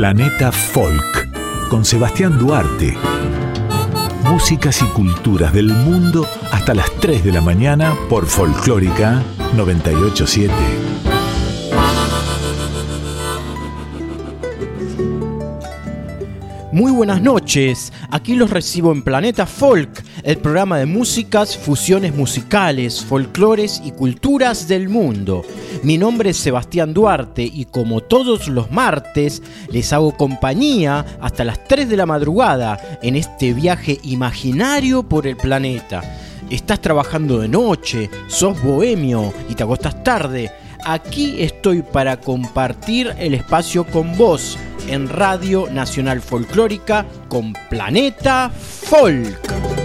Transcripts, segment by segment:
Planeta Folk con Sebastián Duarte. Músicas y culturas del mundo hasta las 3 de la mañana por Folclórica 987. Muy buenas noches, aquí los recibo en Planeta Folk, el programa de músicas, fusiones musicales, folclores y culturas del mundo. Mi nombre es Sebastián Duarte y como todos los martes les hago compañía hasta las 3 de la madrugada en este viaje imaginario por el planeta. Estás trabajando de noche, sos bohemio y te acostas tarde. Aquí estoy para compartir el espacio con vos en Radio Nacional Folclórica con Planeta Folk.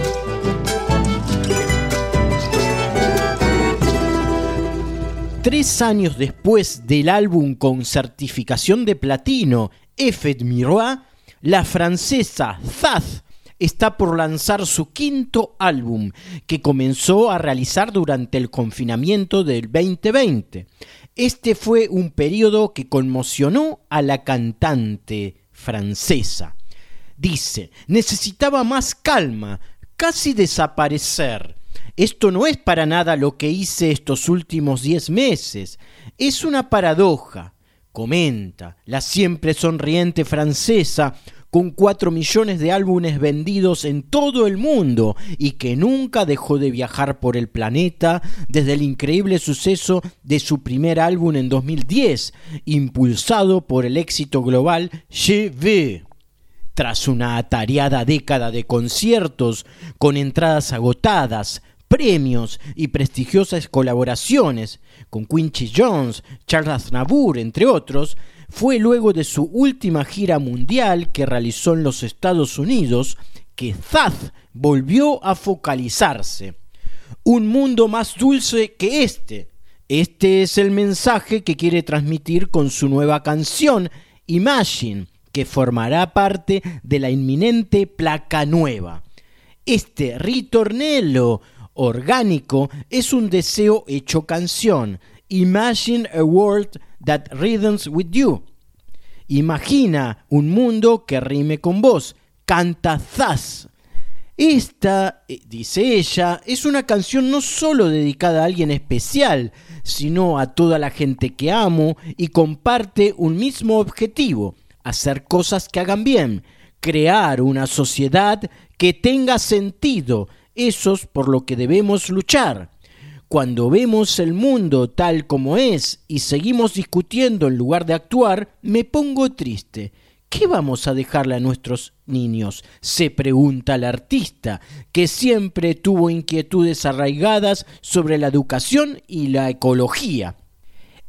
Tres años después del álbum con certificación de platino Effet Miroir, la francesa Zaz está por lanzar su quinto álbum, que comenzó a realizar durante el confinamiento del 2020. Este fue un periodo que conmocionó a la cantante francesa. Dice, necesitaba más calma, casi desaparecer. Esto no es para nada lo que hice estos últimos diez meses. Es una paradoja. Comenta la siempre sonriente francesa con 4 millones de álbumes vendidos en todo el mundo y que nunca dejó de viajar por el planeta desde el increíble suceso de su primer álbum en 2010, impulsado por el éxito global Je vais. Tras una atareada década de conciertos con entradas agotadas, premios y prestigiosas colaboraciones con Quincy Jones, Charles Aznavour, entre otros, fue luego de su última gira mundial que realizó en los Estados Unidos que Zaz volvió a focalizarse. Un mundo más dulce que este. Este es el mensaje que quiere transmitir con su nueva canción, Imagine, que formará parte de la inminente placa nueva. Este ritornello orgánico es un deseo hecho canción. Imagine a world that rhythms with you. Imagina un mundo que rime con vos. Canta Zaz. Esta, eh, dice ella, es una canción no solo dedicada a alguien especial, sino a toda la gente que amo y comparte un mismo objetivo, hacer cosas que hagan bien, crear una sociedad que tenga sentido, eso es por lo que debemos luchar. Cuando vemos el mundo tal como es y seguimos discutiendo en lugar de actuar, me pongo triste. ¿Qué vamos a dejarle a nuestros niños? se pregunta el artista, que siempre tuvo inquietudes arraigadas sobre la educación y la ecología.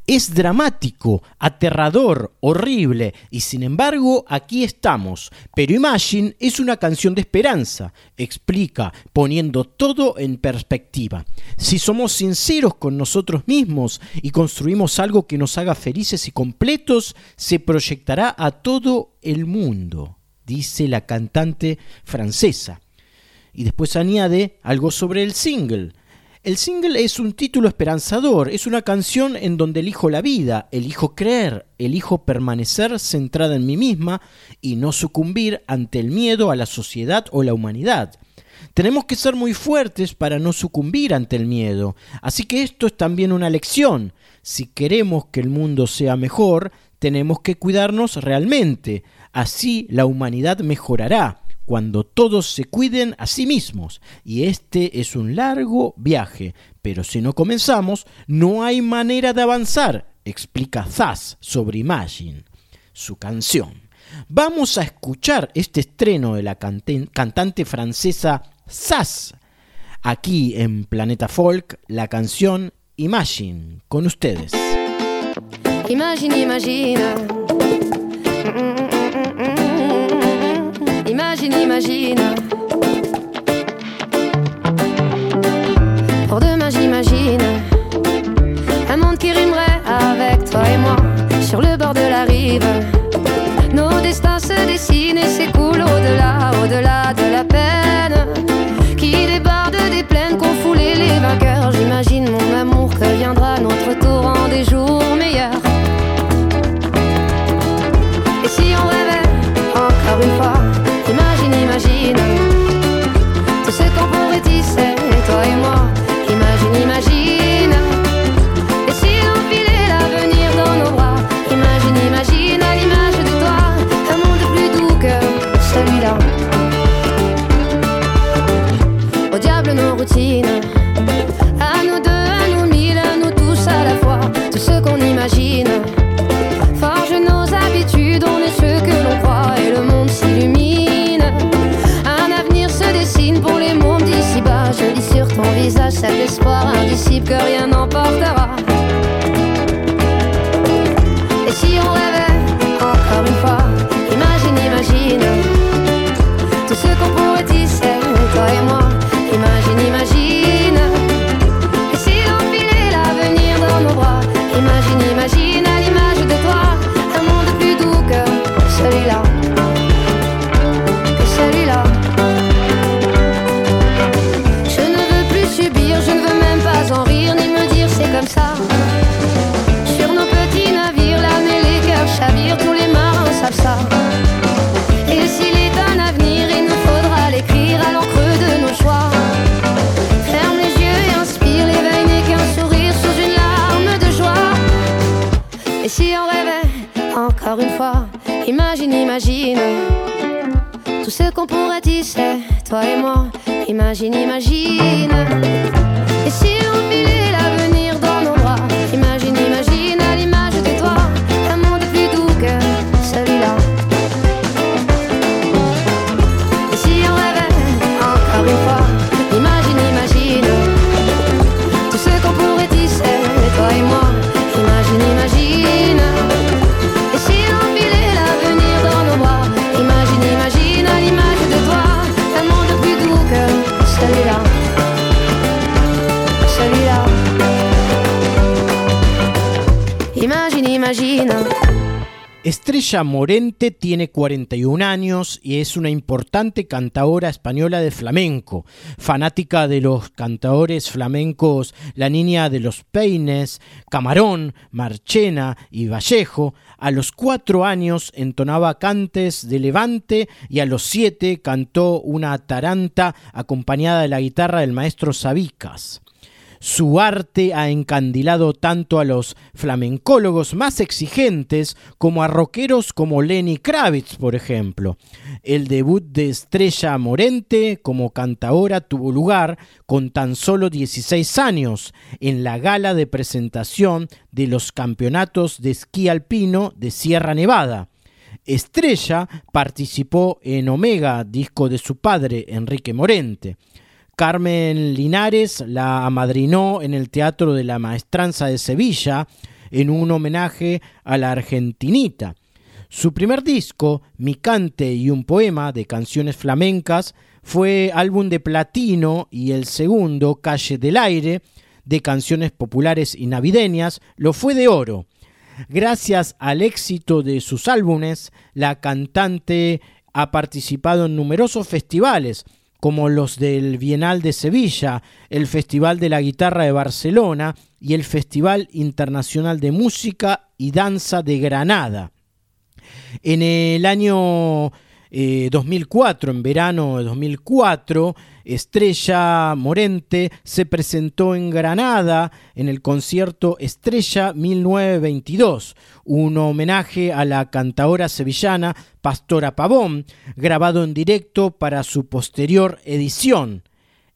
Es dramático, aterrador, horrible, y sin embargo aquí estamos. Pero Imagine es una canción de esperanza, explica, poniendo todo en perspectiva. Si somos sinceros con nosotros mismos y construimos algo que nos haga felices y completos, se proyectará a todo el mundo, dice la cantante francesa. Y después añade algo sobre el single. El single es un título esperanzador, es una canción en donde elijo la vida, elijo creer, elijo permanecer centrada en mí misma y no sucumbir ante el miedo a la sociedad o la humanidad. Tenemos que ser muy fuertes para no sucumbir ante el miedo, así que esto es también una lección. Si queremos que el mundo sea mejor, tenemos que cuidarnos realmente, así la humanidad mejorará cuando todos se cuiden a sí mismos. Y este es un largo viaje, pero si no comenzamos, no hay manera de avanzar, explica Zaz sobre Imagine, su canción. Vamos a escuchar este estreno de la cantante francesa Zaz, aquí en Planeta Folk, la canción Imagine, con ustedes. Imagine, imagine. Imagine, imagine. Pour demain, j'imagine un monde qui rimerait avec toi et moi sur le bord de la rive. Nos destins se dessinent et s'écoulent au-delà, au-delà de la peine qui déborde des plaines qu'ont foulé les vainqueurs. J'imagine mon amour que viendra notre Estrella Morente tiene 41 años y es una importante cantaora española de flamenco, fanática de los cantadores flamencos La Niña de los Peines, Camarón, Marchena y Vallejo. A los cuatro años entonaba cantes de Levante y a los siete cantó una taranta acompañada de la guitarra del maestro Sabicas. Su arte ha encandilado tanto a los flamencólogos más exigentes como a rockeros como Lenny Kravitz, por ejemplo. El debut de Estrella Morente como cantaora tuvo lugar con tan solo 16 años en la gala de presentación de los campeonatos de esquí alpino de Sierra Nevada. Estrella participó en Omega, disco de su padre, Enrique Morente. Carmen Linares la amadrinó en el Teatro de la Maestranza de Sevilla en un homenaje a la argentinita. Su primer disco, Mi cante y un poema de canciones flamencas, fue álbum de platino y el segundo, Calle del Aire, de canciones populares y navideñas, lo fue de oro. Gracias al éxito de sus álbumes, la cantante ha participado en numerosos festivales, como los del Bienal de Sevilla, el Festival de la Guitarra de Barcelona y el Festival Internacional de Música y Danza de Granada. En el año eh, 2004, en verano de 2004, Estrella Morente se presentó en Granada en el concierto Estrella 1922, un homenaje a la cantadora sevillana Pastora Pavón, grabado en directo para su posterior edición.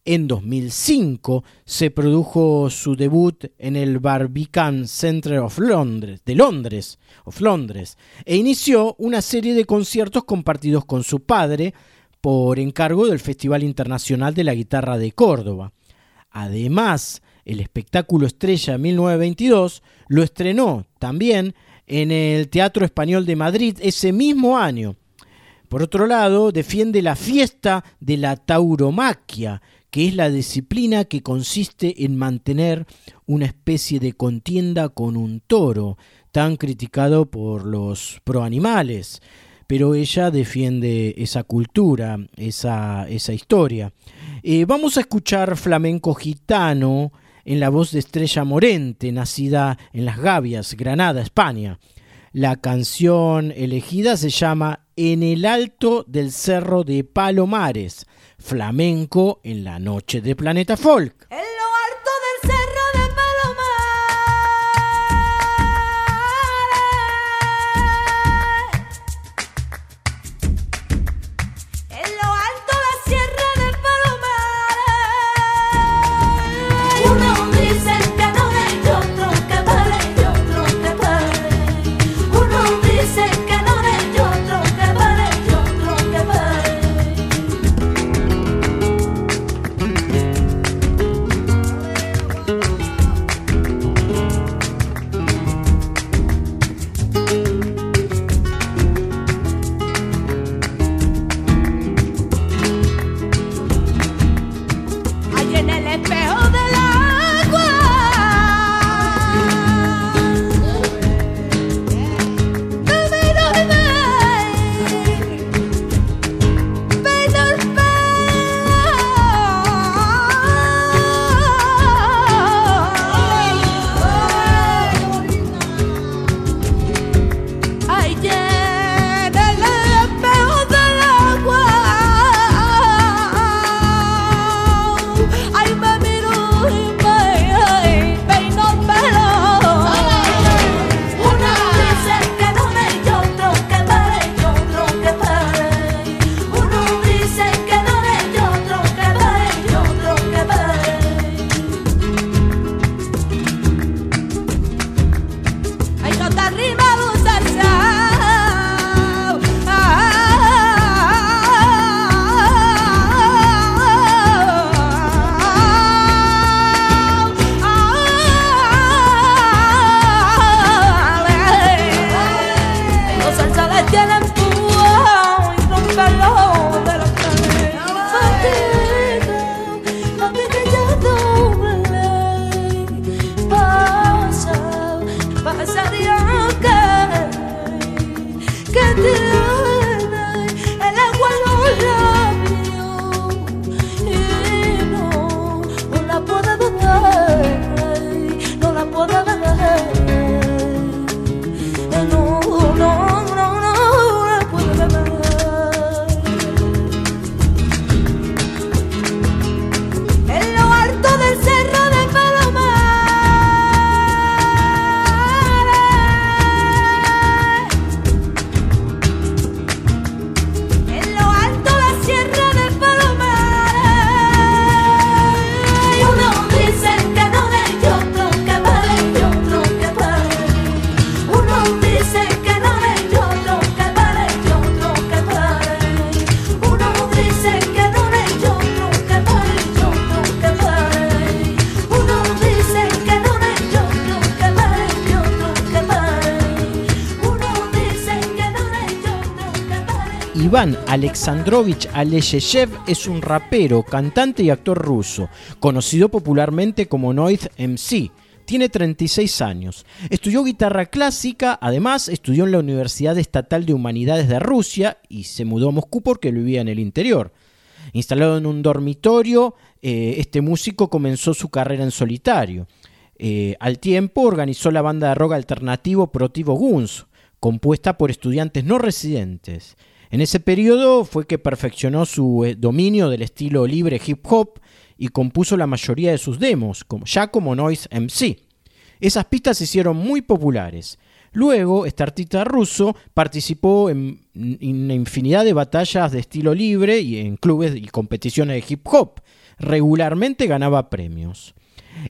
En 2005 se produjo su debut en el Barbican Center of Londres, de Londres, Londres e inició una serie de conciertos compartidos con su padre por encargo del Festival Internacional de la Guitarra de Córdoba. Además, el espectáculo Estrella 1922 lo estrenó también en el Teatro Español de Madrid ese mismo año. Por otro lado, defiende la fiesta de la tauromaquia, que es la disciplina que consiste en mantener una especie de contienda con un toro, tan criticado por los proanimales. Pero ella defiende esa cultura, esa, esa historia. Eh, vamos a escuchar flamenco gitano en la voz de Estrella Morente, nacida en Las Gavias, Granada, España. La canción elegida se llama En el alto del cerro de Palomares, flamenco en la noche de Planeta Folk. Alexandrovich Alesheyev es un rapero, cantante y actor ruso, conocido popularmente como Noise MC. Tiene 36 años. Estudió guitarra clásica, además estudió en la Universidad Estatal de Humanidades de Rusia y se mudó a Moscú porque vivía en el interior. Instalado en un dormitorio, eh, este músico comenzó su carrera en solitario. Eh, al tiempo organizó la banda de rock alternativo Protivo Guns, compuesta por estudiantes no residentes. En ese periodo fue que perfeccionó su eh, dominio del estilo libre hip hop y compuso la mayoría de sus demos, ya como Noise MC. Esas pistas se hicieron muy populares. Luego, este artista ruso participó en, en una infinidad de batallas de estilo libre y en clubes y competiciones de hip hop. Regularmente ganaba premios.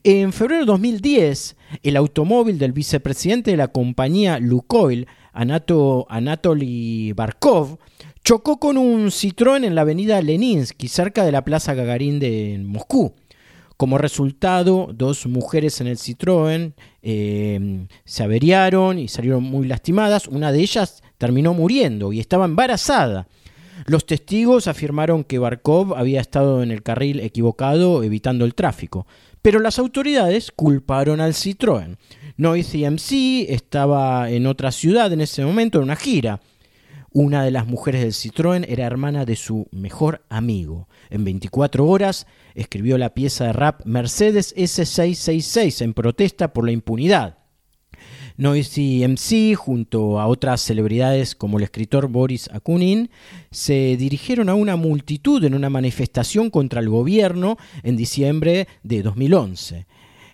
En febrero de 2010, el automóvil del vicepresidente de la compañía Lukoil, Anato, Anatoly Barkov, chocó con un Citroën en la avenida Leninsky, cerca de la Plaza Gagarin de Moscú. Como resultado, dos mujeres en el Citroën eh, se averiaron y salieron muy lastimadas. Una de ellas terminó muriendo y estaba embarazada. Los testigos afirmaron que Barkov había estado en el carril equivocado evitando el tráfico, pero las autoridades culparon al Citroën. Noisy MC estaba en otra ciudad en ese momento, en una gira. Una de las mujeres del Citroën era hermana de su mejor amigo. En 24 horas escribió la pieza de rap Mercedes S666 en protesta por la impunidad. Noisy MC, junto a otras celebridades como el escritor Boris Akunin, se dirigieron a una multitud en una manifestación contra el gobierno en diciembre de 2011.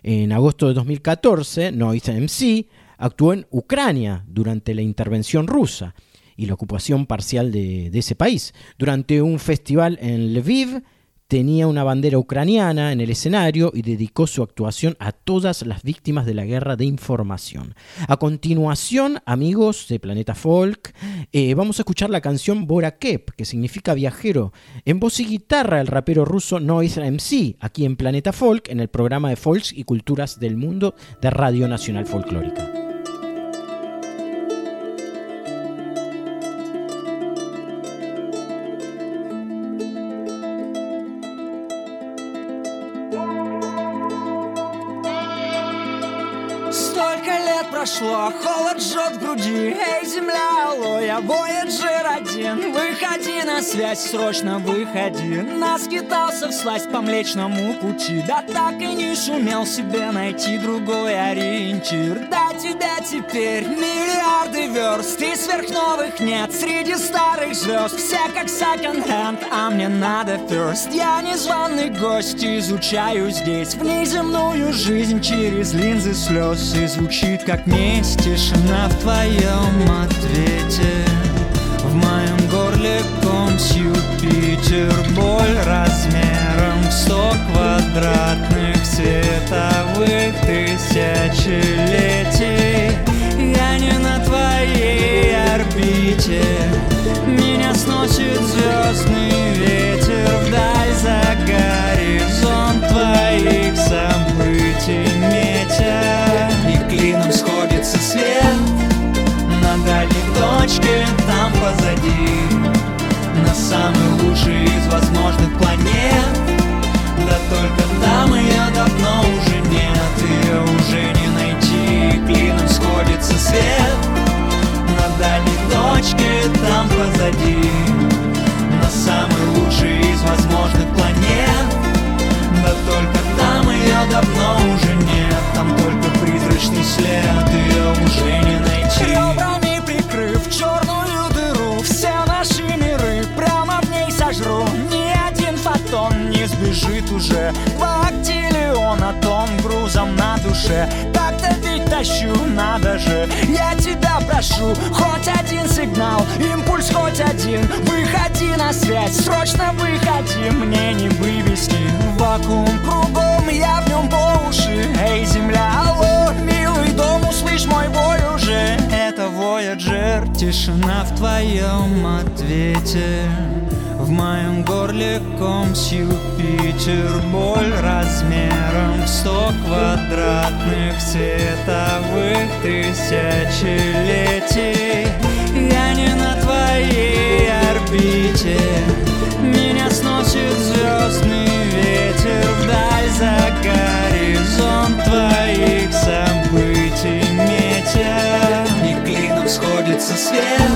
En agosto de 2014, Noisy MC actuó en Ucrania durante la intervención rusa y la ocupación parcial de, ese país. Durante un festival en Lviv, tenía una bandera ucraniana en el escenario y dedicó su actuación a todas las víctimas de la guerra de información. A continuación, amigos de Planeta Folk, eh, vamos a escuchar la canción Borakep, que significa viajero, en voz y guitarra el rapero ruso Noise MC, aquí en Planeta Folk, en el programa de Folks y Culturas del Mundo de Radio Nacional Folclórica. Прошло, холод жжет в груди. Эй, земля, алоэ, Voyager один. Выходи на связь, срочно выходи. Наскитался всласть по млечному пути. Да так и не сумел себе найти другой ориентир. Да тебя теперь миллиарды верст И сверхновых нет среди старых звезд. Все как секонд-хенд, а мне надо first. Я незваный гость, изучаю здесь Внеземную жизнь через линзы слез. И звучит как в твоем ответе. В моем горле ком с Юпитер Боль размером в сто квадратных световых тысячелетий. Я не на твоей орбите. Меня сносит звездный ветер Вдаль за горизонт точке там позади. На самый лучший из возможных планет. Да только там ее давно уже нет. Ее уже не найти Клином сходится свет. На дальней точке там позади. На самый лучший из возможных планет. Да только там ее давно уже нет. Там только призрачный след. Ее уже не найти сбежит уже Бактиллиона тонн грузом на душе. Так-то ведь тащу, надо же. Я тебя прошу, хоть один сигнал Импульс хоть один. Выходи на связь, срочно выходи Мне не вывести. Вакуум кругом, я в нем по уши. Эй, земля, алло, милый дом, услышь мой бой уже. Это Voyager, тишина в твоем ответе в моем горле ком с Юпитер Боль размером в сто квадратных световых тысячелетий. Я не на твоей орбите Меня сносит звездный ветер вдаль за горизонт твоих событий метя. И клином сходится свет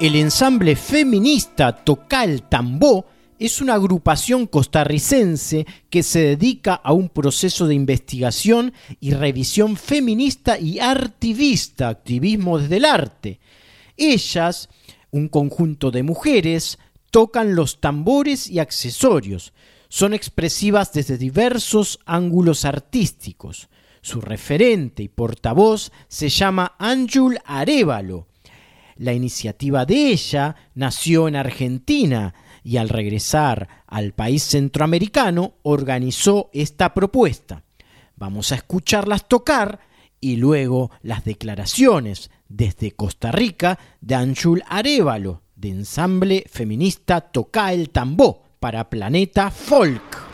El ensamble feminista Tocal Tambó es una agrupación costarricense que se dedica a un proceso de investigación y revisión feminista y artivista, activismo desde el arte. Ellas, un conjunto de mujeres, tocan los tambores y accesorios. Son expresivas desde diversos ángulos artísticos. Su referente y portavoz se llama Anjul Arevalo. La iniciativa de ella nació en Argentina y al regresar al país centroamericano organizó esta propuesta. Vamos a escucharlas tocar y luego las declaraciones desde Costa Rica de Anjul Arevalo, de ensamble feminista Toca el Tambó para Planeta Folk.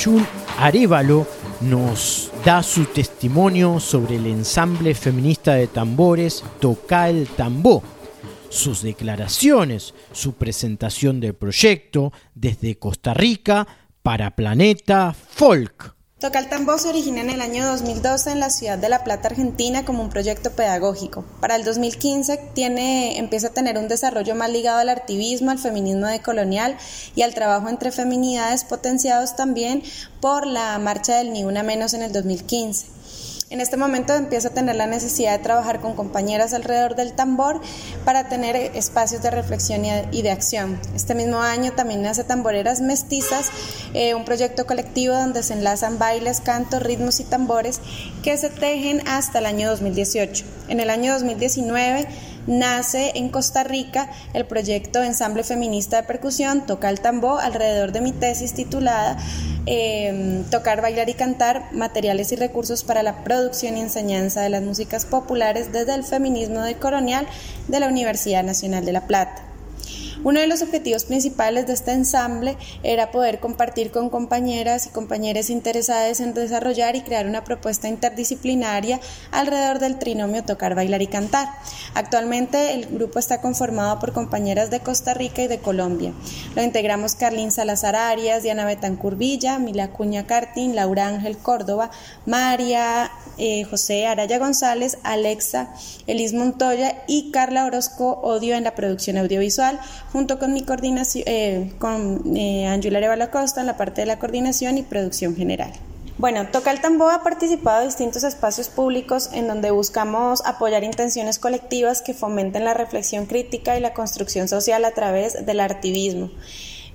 Anchul Arevalo nos da su testimonio sobre el ensamble feminista de tambores Toca el Tambó, sus declaraciones, su presentación del proyecto desde Costa Rica para Planeta Folk. Toca el Tambor se origina en el año 2012 en la ciudad de La Plata, Argentina, como un proyecto pedagógico. Para el 2015 tiene, empieza a tener un desarrollo más ligado al activismo, al feminismo decolonial y al trabajo entre feminidades potenciados también por la marcha del Ni Una Menos en el 2015. En este momento empiezo a tener la necesidad de trabajar con compañeras alrededor del tambor para tener espacios de reflexión y de acción. Este mismo año también nace Tamboreras Mestizas, eh, un proyecto colectivo donde se enlazan bailes, cantos, ritmos y tambores que se tejen hasta el año 2018. En el año 2019 nace en Costa Rica el proyecto Ensamble Feminista de Percusión Toca el Tambor alrededor de mi tesis titulada em, Tocar, Bailar y Cantar, materiales y recursos para la producción y enseñanza de las músicas populares desde el feminismo decolonial de la Universidad Nacional de La Plata. Uno de los objetivos principales de este ensamble era poder compartir con compañeras y compañeros interesadas en desarrollar y crear una propuesta interdisciplinaria alrededor del trinomio tocar, bailar y cantar. Actualmente el grupo está conformado por compañeras de Costa Rica y de Colombia. Lo integramos Carlín Salazar Arias, Diana Betancur Villa, Mila Cuña Cartín, Laura Ángel Córdoba, María eh, José Araya González, Alexa Elis Montoya y Carla Orozco Odio en la producción audiovisual, junto con mi coordinación, eh, con eh, Angela Costa en la parte de la coordinación y producción general. Bueno, Toca el Tambor ha participado en distintos espacios públicos en donde buscamos apoyar intenciones colectivas que fomenten la reflexión crítica y la construcción social a través del artivismo.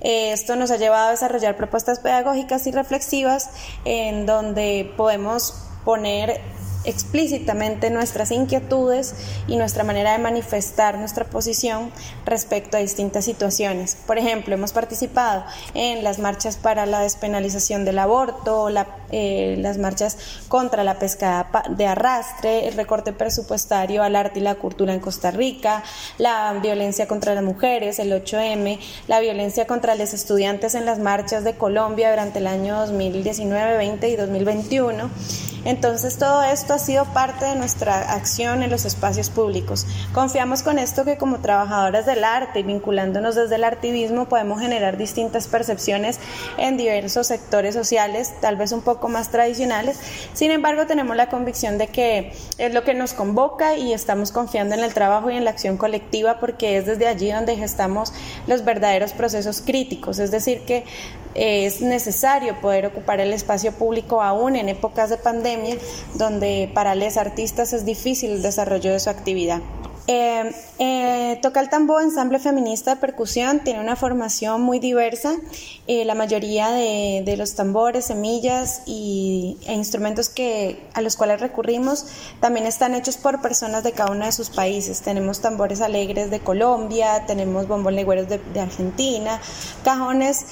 Eh, esto nos ha llevado a desarrollar propuestas pedagógicas y reflexivas en donde podemos poner explícitamente nuestras inquietudes y nuestra manera de manifestar nuestra posición respecto a distintas situaciones. Por ejemplo, hemos participado en las marchas para la despenalización del aborto, eh, las marchas contra la pesca de arrastre, el recorte presupuestario al arte y la cultura en Costa Rica, la violencia contra las mujeres, el 8M, la violencia contra los estudiantes en las marchas de Colombia durante el año 2019, 20 y 2021. Entonces todo esto ha sido parte de nuestra acción en los espacios públicos. Confiamos con esto que como trabajadoras del arte y vinculándonos desde el artivismo podemos generar distintas percepciones en diversos sectores sociales, tal vez un poco más tradicionales. Sin embargo, tenemos la convicción de que es lo que nos convoca y estamos confiando en el trabajo y en la acción colectiva porque es desde allí donde gestamos los verdaderos procesos críticos. Es decir, que es necesario poder ocupar el espacio público aún en épocas de pandemia, donde para los artistas es difícil el desarrollo de su actividad. Eh, eh, toca el tambor, ensamble feminista de percusión, tiene una formación muy diversa. Eh, la mayoría de, los tambores, semillas y, e instrumentos que, a los cuales recurrimos también están hechos por personas de cada uno de sus países. Tenemos tambores alegres de Colombia, tenemos bombos legüeros de, Argentina, cajones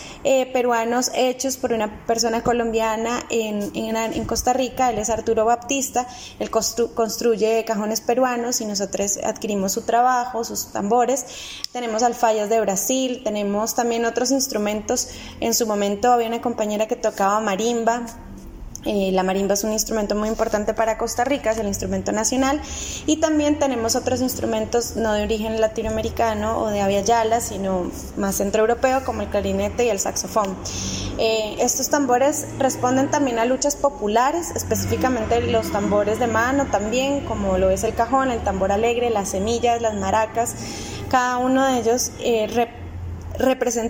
peruanos hechos por una persona colombiana en, en, Costa Rica, él es Arturo Baptista, él construye cajones peruanos y nosotros adquirimos adquirimos su trabajo, sus tambores. Tenemos alfayas de Brasil, tenemos también otros instrumentos. En su momento había una compañera que tocaba marimba, eh, la marimba es un instrumento muy importante para Costa Rica, es el instrumento nacional. Y también tenemos otros instrumentos no de origen latinoamericano o de Avia Yala, sino más centroeuropeo, como el clarinete y el saxofón. Eh, estos tambores responden también a luchas populares, específicamente los tambores de mano también, como lo es el cajón, el tambor alegre, las semillas, las maracas. Cada uno de ellos eh, representa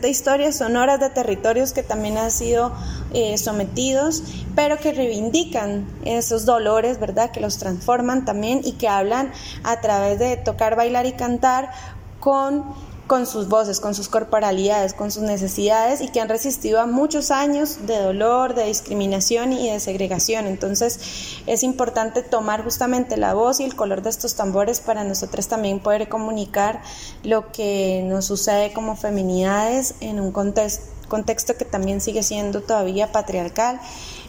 historias sonoras de territorios que también han sido eh, sometidos, pero que reivindican esos dolores, ¿verdad? Que los transforman también y que hablan a través de tocar, bailar y cantar con con sus voces, con sus corporalidades, con sus necesidades y que han resistido a muchos años de dolor, de discriminación y de segregación. Entonces es importante tomar justamente la voz y el color de estos tambores para nosotros también poder comunicar lo que nos sucede como feminidades en un contexto, contexto que también sigue siendo todavía patriarcal,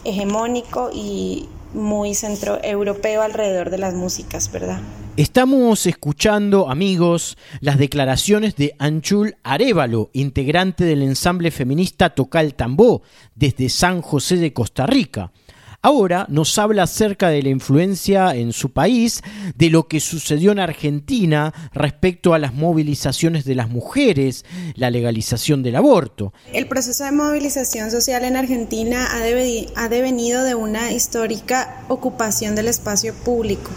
hegemónico y muy centroeuropeo alrededor de las músicas, ¿verdad? Estamos escuchando, amigos, las declaraciones de Anchul Arevalo, integrante del ensamble feminista Tocal Tambó, desde San José de Costa Rica. Ahora nos habla acerca de la influencia en su país, de lo que sucedió en Argentina respecto a las movilizaciones de las mujeres, la legalización del aborto. El proceso de movilización social en Argentina ha, devenido de una histórica ocupación del espacio público.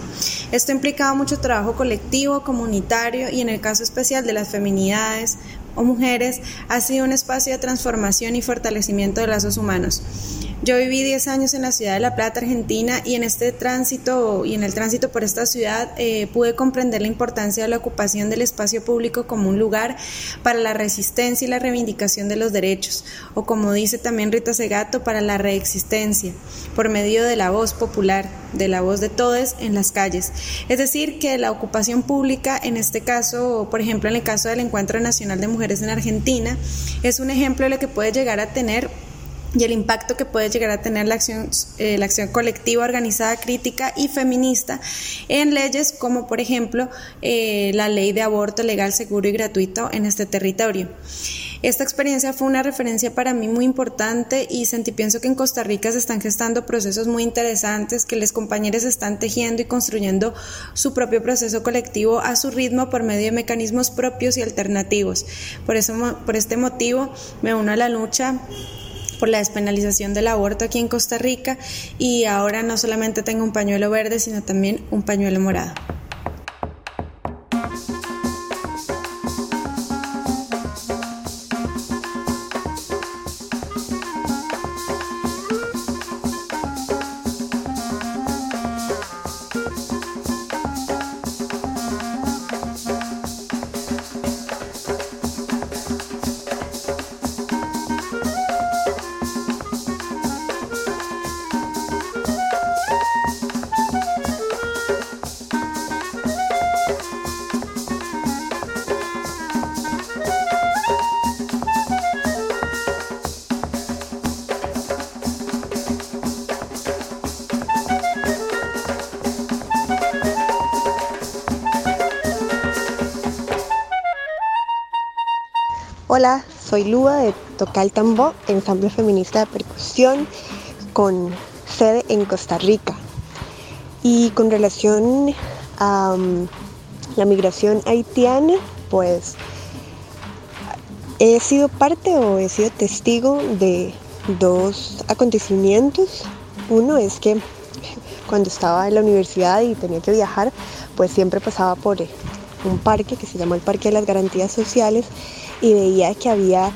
Esto ha implicado mucho trabajo colectivo, comunitario y en el caso especial de las feminidades o mujeres ha sido un espacio de transformación y fortalecimiento de lazos humanos. Yo viví 10 años en la ciudad de La Plata, Argentina, y en este tránsito y en el tránsito por esta ciudad eh, pude comprender la importancia de la ocupación del espacio público como un lugar para la resistencia y la reivindicación de los derechos, o como dice también Rita Segato, para la reexistencia, por medio de la voz popular, de la voz de todos en las calles. Es decir, que la ocupación pública, en este caso, por ejemplo, en el caso del Encuentro Nacional de Mujeres en Argentina, es un ejemplo de lo que puede llegar a tener y el impacto que puede llegar a tener la acción, eh, la acción colectiva, organizada, crítica y feminista en leyes como por ejemplo eh, la ley de aborto legal, seguro y gratuito en este territorio. Esta experiencia fue una referencia para mí muy importante y sentí pienso que en Costa Rica se están gestando procesos muy interesantes que los compañeros están tejiendo y construyendo su propio proceso colectivo a su ritmo por medio de mecanismos propios y alternativos. Por, eso, por este motivo me uno a la lucha por la despenalización del aborto aquí en Costa Rica y ahora no solamente tengo un pañuelo verde, sino también un pañuelo morado. Soy Lua de Tocal Tambó, ensamble feminista de percusión con sede en Costa Rica. Y con relación a um, la migración haitiana, pues he sido parte o he sido testigo de dos acontecimientos. Uno es que cuando estaba en la universidad y tenía que viajar, pues siempre pasaba por un parque que se llama el Parque de las Garantías Sociales y veía que había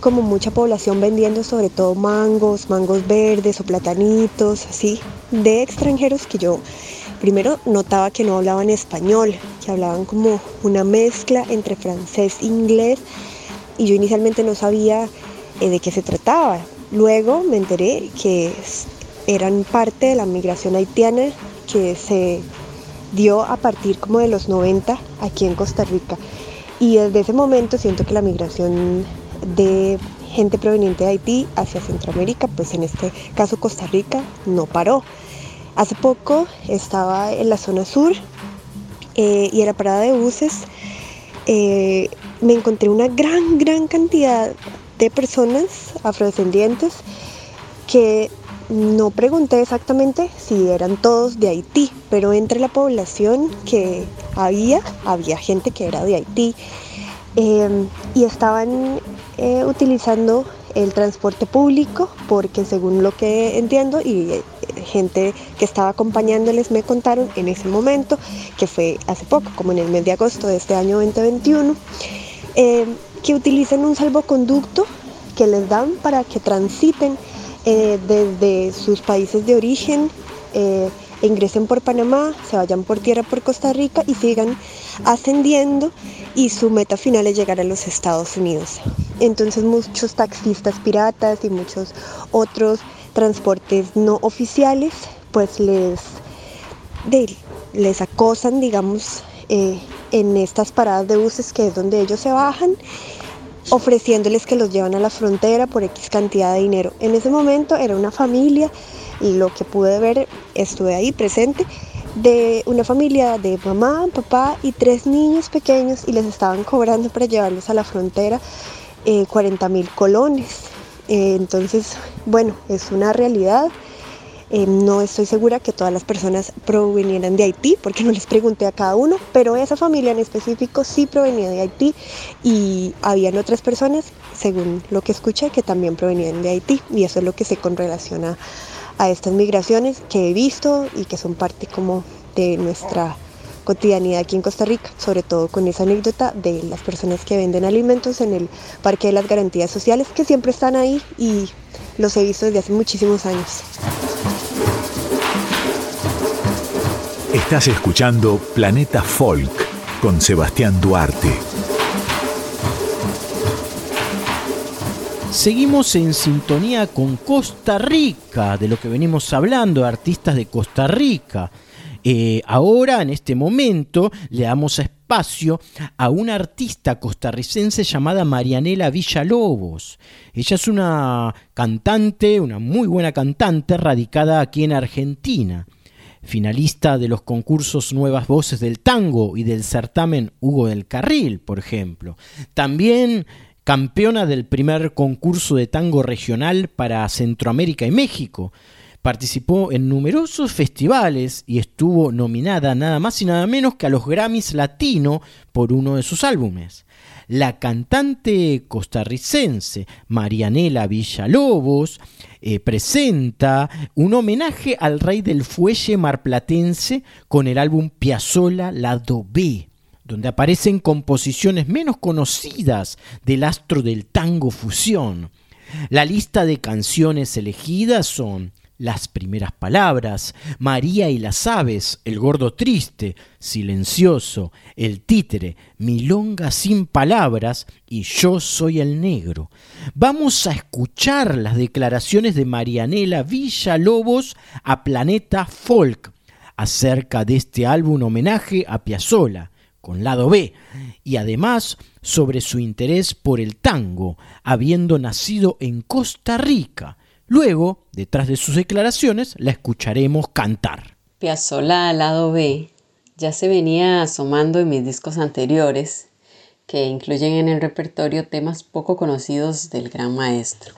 como mucha población vendiendo sobre todo mangos, mangos verdes o platanitos, así, de extranjeros que yo primero notaba que no hablaban español, que hablaban como una mezcla entre francés e inglés y yo inicialmente no sabía eh, de qué se trataba. Luego me enteré que eran parte de la migración haitiana que se dio a partir como de los 90 aquí en Costa Rica. Y desde ese momento siento que la migración de gente proveniente de Haití hacia Centroamérica, pues en este caso Costa Rica, no paró. Hace poco estaba en la zona sur eh, y en la parada de buses eh, me encontré una gran, gran cantidad de personas afrodescendientes que no pregunté exactamente si eran todos de Haití, pero entre la población que había, había gente que era de Haití eh, y estaban eh, utilizando el transporte público porque según lo que entiendo y eh, gente que estaba acompañándoles me contaron en ese momento, que fue hace poco, como en el mes de agosto de este año 2021, que utilizan un salvoconducto que les dan para que transiten eh, desde sus países de origen, ingresen por Panamá, se vayan por tierra por Costa Rica y sigan ascendiendo y su meta final es llegar a los Estados Unidos. Entonces muchos taxistas piratas y muchos otros transportes no oficiales pues les, les acosan, digamos, eh, en estas paradas de buses que es donde ellos se bajan ofreciéndoles que los llevan a la frontera por X cantidad de dinero. En ese momento era una familia lo que pude ver, estuve ahí presente, de una familia de mamá, papá y tres niños pequeños y les estaban cobrando para llevarlos a la frontera 40 eh, mil colones. Eh, entonces, bueno, es una realidad. Eh, no estoy segura que todas las personas provenieran de Haití, porque no les pregunté a cada uno, pero esa familia en específico sí provenía de Haití y habían otras personas, según lo que escuché, que también provenían de Haití y eso es lo que sé con relación a, a estas migraciones que he visto y que son parte como de nuestra cotidianidad aquí en Costa Rica, sobre todo con esa anécdota de las personas que venden alimentos en el Parque de las Garantías Sociales, que siempre están ahí y los he visto desde hace muchísimos años. Estás escuchando Planeta Folk con Sebastián Duarte. Seguimos en sintonía con Costa Rica, de lo que venimos hablando, artistas de Costa Rica. Eh, ahora, en este momento, le damos espacio a una artista costarricense llamada Marianela Villalobos. Ella es una cantante, una muy buena cantante, radicada aquí en Argentina. Finalista de los concursos Nuevas Voces del Tango y del certamen Hugo del Carril, por ejemplo. También campeona del primer concurso de tango regional para Centroamérica y México Participó en numerosos festivales y estuvo nominada nada más y nada menos que a los Grammys Latino por uno de sus álbumes. La cantante costarricense Marianela Villalobos eh, presenta un homenaje al rey del fuelle marplatense con el álbum Piazzola Lado B donde aparecen composiciones menos conocidas del astro del tango fusión. La lista de canciones elegidas son las primeras palabras, María y las aves, el gordo triste, silencioso, el títere, milonga sin palabras y yo soy el negro. Vamos a escuchar las declaraciones de Marianela Villalobos a Planeta Folk acerca de este álbum homenaje a Piazzolla con lado B, y además sobre su interés por el tango, habiendo nacido en Costa Rica, Luego, detrás de sus declaraciones, la escucharemos cantar. Piazzolla lado B ya se venía asomando en mis discos anteriores, que incluyen en el repertorio temas poco conocidos del gran maestro.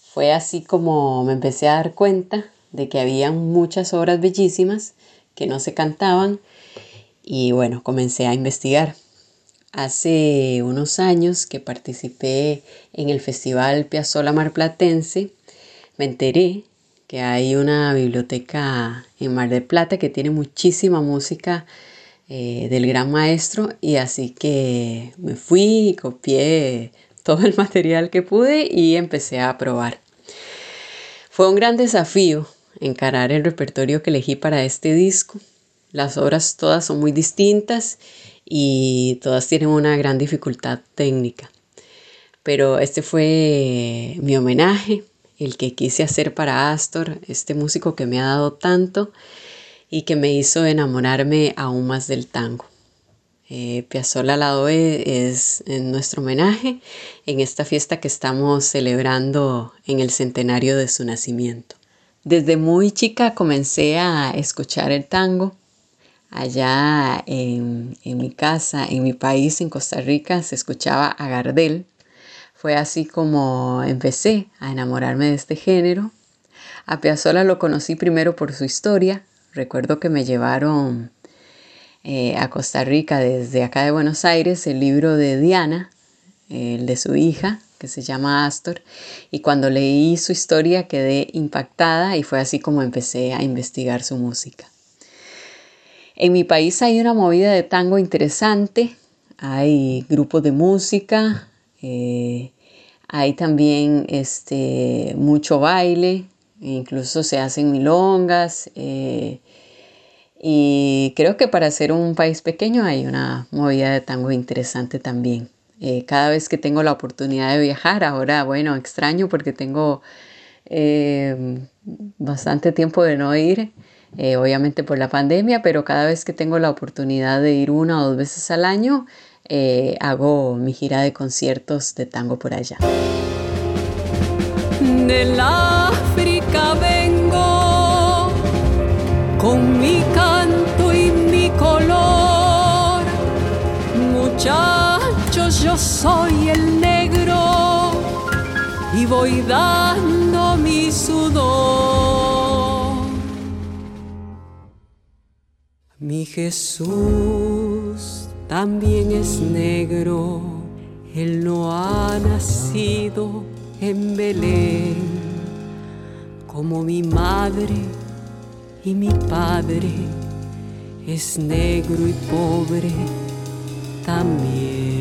Fue así como me empecé a dar cuenta de que había muchas obras bellísimas que no se cantaban y bueno, comencé a investigar. Hace unos años que participé en el Festival Piazzolla Marplatense, me enteré que hay una biblioteca en Mar del Plata que tiene muchísima música eh, del gran maestro y así que me fui copié todo el material que pude y empecé a probar. Fue un gran desafío encarar el repertorio que elegí para este disco. Las obras todas son muy distintas y todas tienen una gran dificultad técnica. Pero este fue mi homenaje el que quise hacer para Astor, este músico que me ha dado tanto y que me hizo enamorarme aún más del tango. Eh, Piazzolla Lado E es en nuestro homenaje en esta fiesta que estamos celebrando en el centenario de su nacimiento. Desde muy chica comencé a escuchar el tango. Allá en, mi casa, en mi país, en Costa Rica, se escuchaba a Gardel, fue así como empecé a enamorarme de este género. A Piazzolla lo conocí primero por su historia. Recuerdo que me llevaron eh, a Costa Rica desde acá de Buenos Aires el libro de Diana, el de su hija, que se llama Astor, y cuando leí su historia quedé impactada y fue así como empecé a investigar su música. En mi país hay una movida de tango interesante, hay grupos de música, eh, hay también este, mucho baile, incluso se hacen milongas. Eh, y creo que para ser un país pequeño hay una movida de tango interesante también. Eh, cada vez que tengo la oportunidad de viajar, ahora, bueno, extraño porque tengo bastante tiempo de no ir, obviamente por la pandemia, pero cada vez que tengo la oportunidad de ir una o dos veces al año, eh, hago mi gira de conciertos de tango por allá. Del África vengo, con mi canto y mi color. Muchachos, yo soy el negro y voy dando mi sudor. Mi Jesús también es negro, Él no ha nacido en Belén, como mi madre y mi padre es negro y pobre también.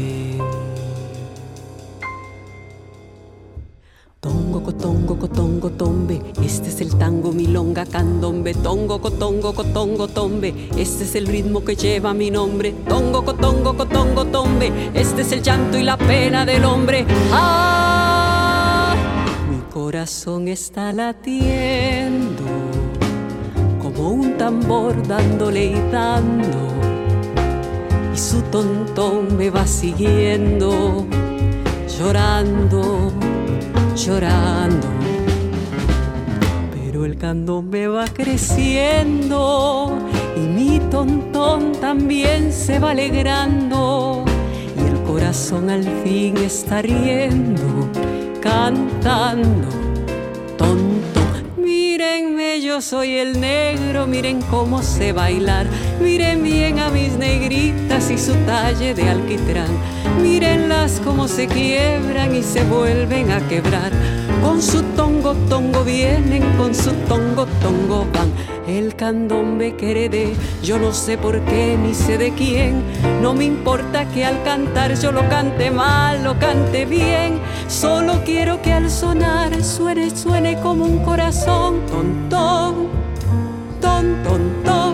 Cotongo, cotongo, tombe, este es el tango, milonga, candombe. Tongo, cotongo, cotongo, tombe, este es el ritmo que lleva mi nombre. Tongo, cotongo, cotongo, tombe, este es el llanto y la pena del hombre. ¡Ah! Mi corazón está latiendo como un tambor dándole y dando. Y su tontón me va siguiendo, llorando llorando. Pero el candombe va creciendo y mi tontón también se va alegrando. Y el corazón al fin está riendo, cantando, tonto. Yo soy el negro, miren cómo sé bailar. Miren bien a mis negritas y su talle de alquitrán. Mírenlas cómo se quiebran y se vuelven a quebrar. Con su tongo, tongo vienen, con su tongo, tongo van. El candombe que heredé, yo no sé por qué ni sé de quién. No me importa que al cantar yo lo cante mal, lo cante bien. Solo quiero que al sonar suene, suene como un corazón. Ton, ton, ton, ton, ton.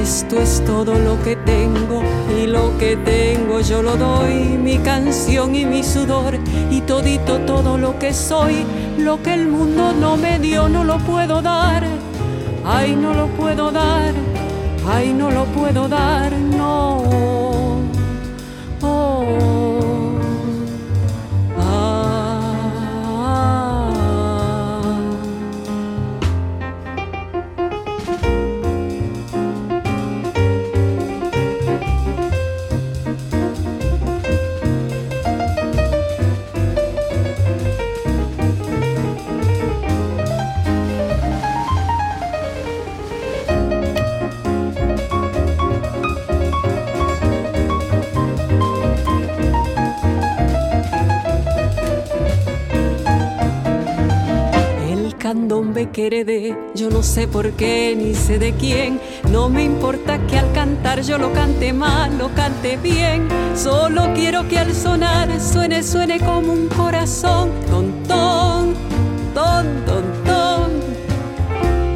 Esto es todo lo que tengo y lo que tengo yo lo doy, mi canción y mi sudor y todito todo lo que soy, lo que el mundo no me dio no lo puedo dar, ay no lo puedo dar, ay no lo puedo dar, no. Yo no sé por qué ni sé de quién. No me importa que al cantar yo lo cante mal, lo cante bien. Solo quiero que al sonar suene, suene como un corazón. Ton, ton, ton, ton.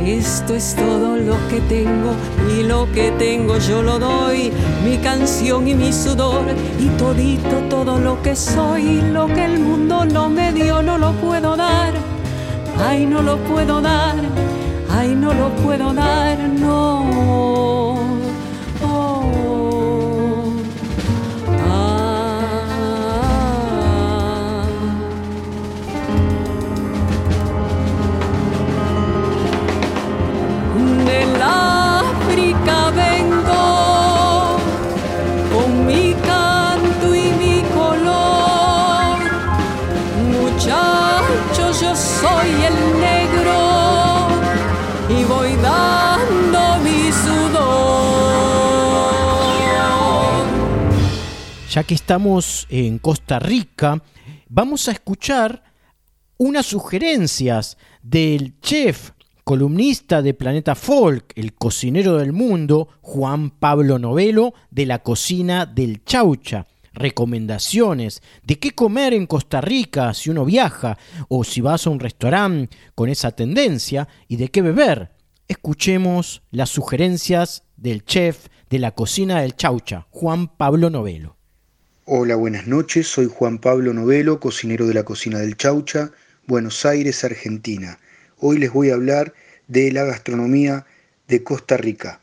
Esto es todo lo que tengo y lo que tengo yo lo doy, mi canción y mi sudor y todito todo lo que soy, lo que el mundo no me dio no lo puedo dar, ay no lo puedo dar, ay no lo puedo dar, no. Ya que estamos en Costa Rica, vamos a escuchar unas sugerencias del chef, columnista de Planeta Folk, el cocinero del mundo, Juan Pablo Novelo, de la cocina del Chaucha. Recomendaciones de qué comer en Costa Rica si uno viaja o si vas a un restaurante con esa tendencia y de qué beber. Escuchemos las sugerencias del chef de la cocina del Chaucha, Juan Pablo Novelo. Hola, buenas noches. Soy Juan Pablo Novelo, cocinero de la cocina del Chaucha, Buenos Aires, Argentina. Hoy les voy a hablar de la gastronomía de Costa Rica.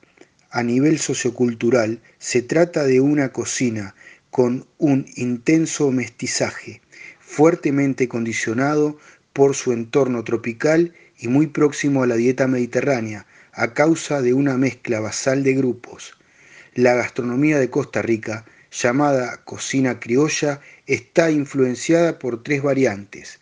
A nivel sociocultural, se trata de una cocina con un intenso mestizaje, fuertemente condicionado por su entorno tropical y muy próximo a la dieta mediterránea, a causa de una mezcla basal de grupos. La gastronomía de Costa Rica, llamada cocina criolla, está influenciada por tres variantes,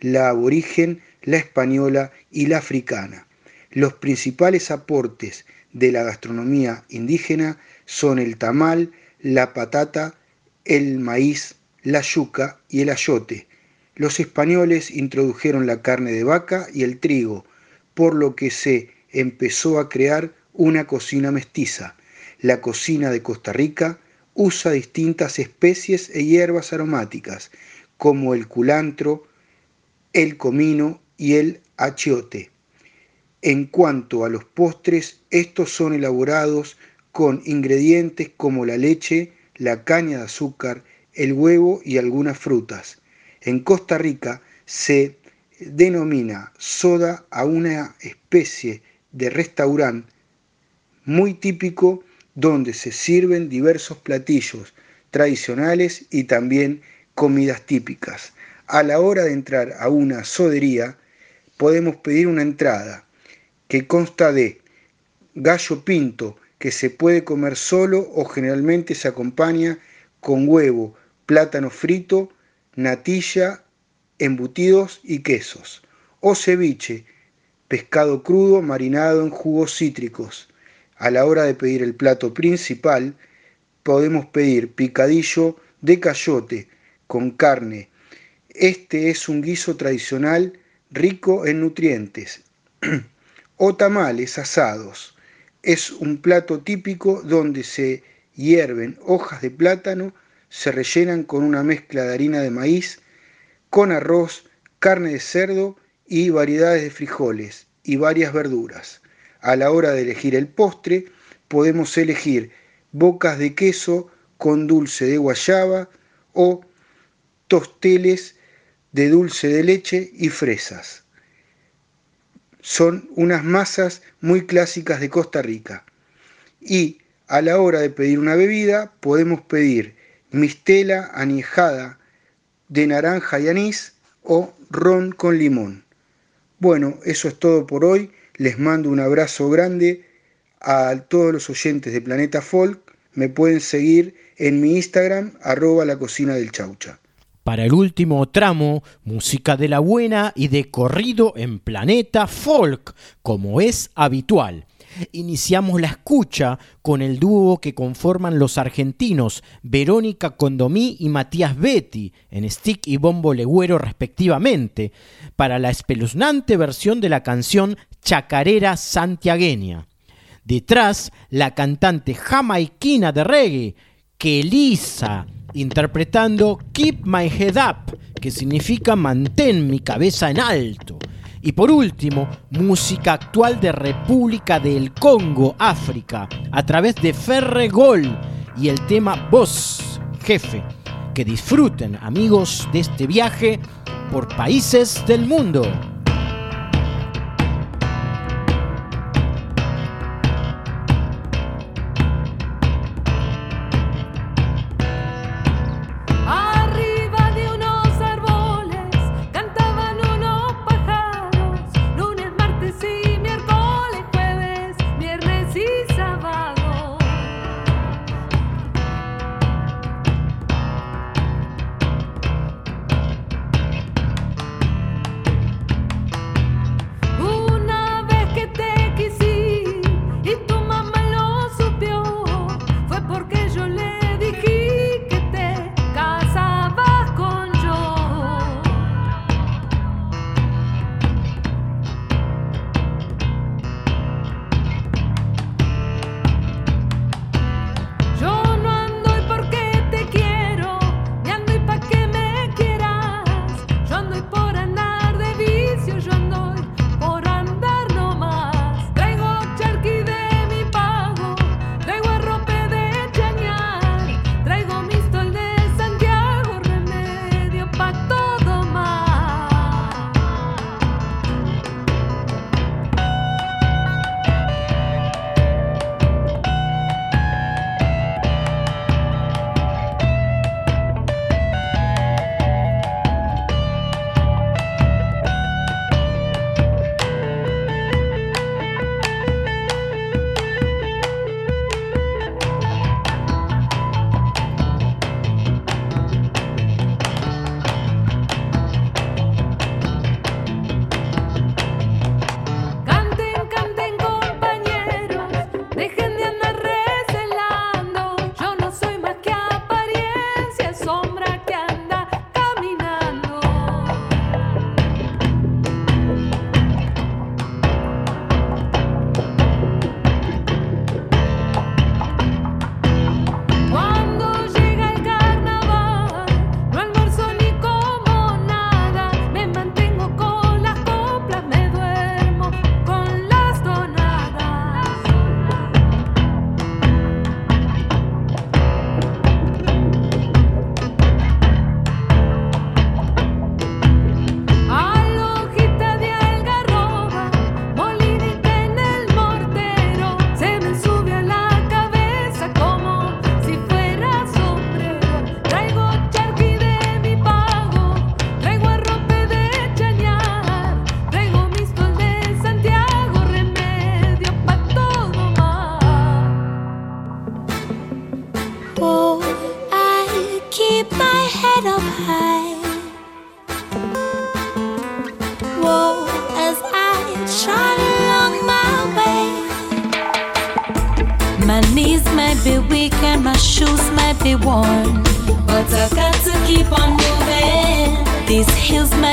la aborigen, la española y la africana. Los principales aportes de la gastronomía indígena son el tamal, la patata, el maíz, la yuca y el ayote. Los españoles introdujeron la carne de vaca y el trigo, por lo que se empezó a crear una cocina mestiza. La cocina de Costa Rica usa distintas especies e hierbas aromáticas, como el culantro, el comino y el achiote. En cuanto a los postres, estos son elaborados con ingredientes como la leche, la caña de azúcar, el huevo y algunas frutas. En Costa Rica se denomina soda a una especie de restaurante muy típico donde se sirven diversos platillos tradicionales y también comidas típicas. A la hora de entrar a una sodería podemos pedir una entrada que consta de gallo pinto que se puede comer solo o generalmente se acompaña con huevo, plátano frito, natilla, embutidos y quesos. O ceviche, pescado crudo marinado en jugos cítricos. A la hora de pedir el plato principal, podemos pedir picadillo de cayote con carne. Este es un guiso tradicional rico en nutrientes. o tamales asados. Es un plato típico donde se hierven hojas de plátano, se rellenan con una mezcla de harina de maíz, con arroz, carne de cerdo y variedades de frijoles y varias verduras. A la hora de elegir el postre, podemos elegir bocas de queso con dulce de guayaba o tosteles de dulce de leche y fresas son unas masas muy clásicas de Costa Rica. Y a la hora de pedir una bebida podemos pedir mistela añejada de naranja y anís o ron con limón. Bueno, eso es todo por hoy. Les mando un abrazo grande a todos los oyentes de Planeta Folk. Me pueden seguir en mi Instagram, arroba la cocina del chaucha. Para el último tramo, música de la buena y de corrido en Planeta Folk, como es habitual. Iniciamos la escucha con el dúo que conforman los argentinos Verónica Condomí y Matías Betty en stick y bombo legüero respectivamente, para la espeluznante versión de la canción Chacarera Santiagueña. Detrás, la cantante jamaiquina de reggae, Kelisa, interpretando Keep My Head Up, que significa mantén mi cabeza en alto. Y por último, música actual de República del Congo, África, a través de Ferregol y el tema Boss, jefe. Que disfruten, amigos, de este viaje por países del mundo.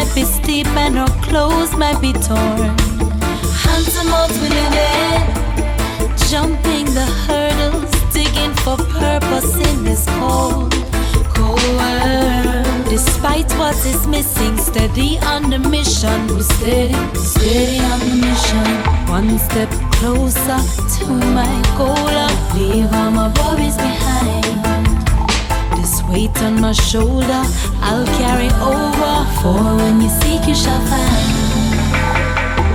Might be steep and our clothes might be torn. Hunter modes we live in, jumping the hurdles, digging for purpose in this cold, cold world. Despite what is missing, steady on the mission. We're steady, steady on the mission. One step closer to my goal. Leave all my worries behind. Weight on my shoulder, I'll carry over. For when you seek, you shall find.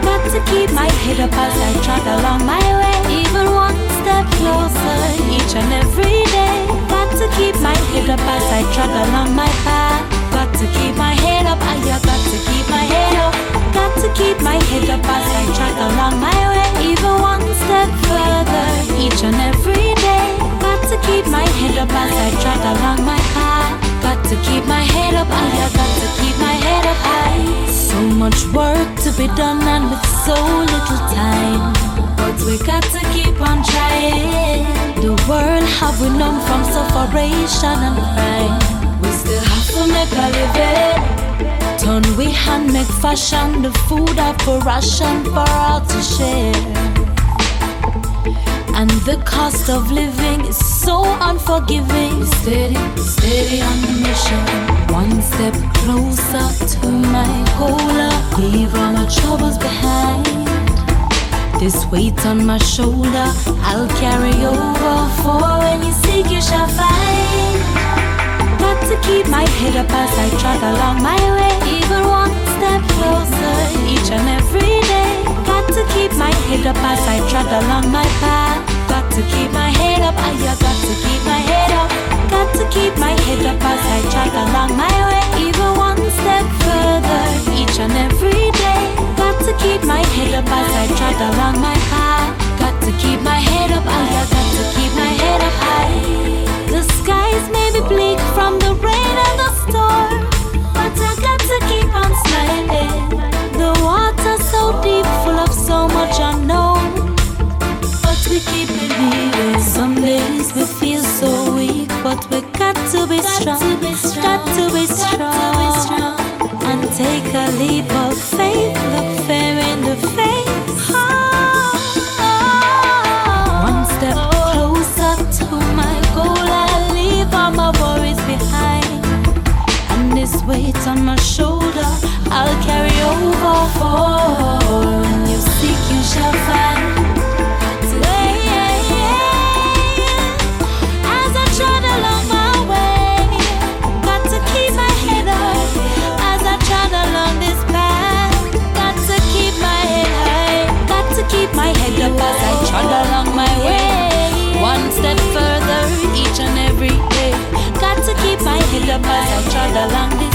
Got to keep my head up as I trot along my way. Even one step closer each and every day. Got to keep my head up as I trot along my path. Got to keep my head up, I got to keep my head up. Got to keep my head up as I trot along my way. Even one step further each and every day. Got to keep my head up as I trot along my path. Got to keep my head up, I got to keep my head up high. So much work to be done and with so little time. But we got to keep on trying. The world have we known from sufferation and crime. We still have to make a living. Turn we hand make fashion, the food up for ration for all to share. And the cost of living is so unforgiving. Steady, steady on the mission. One step closer to my goal. Leave all my troubles behind. This weight on my shoulder, I'll carry over. For when you seek, you shall find. Got to keep my head up as I trot along my way. Even one step closer each and every day. Got to keep my head up as I trot along my path. Got to keep my head up, ah, I got to keep my head up. Got to keep my head up as I trot along my way. Even one step further each and every day. Got to keep my head up as I trot along my path. Got to keep my head up, I got to keep my head up high. The skies may be bleak from the rain and the storm, but I got to keep on smiling. The water's so deep, full of so much unknown, but we keep believing. Some days we feel so weak, but we got to be strong. dalang di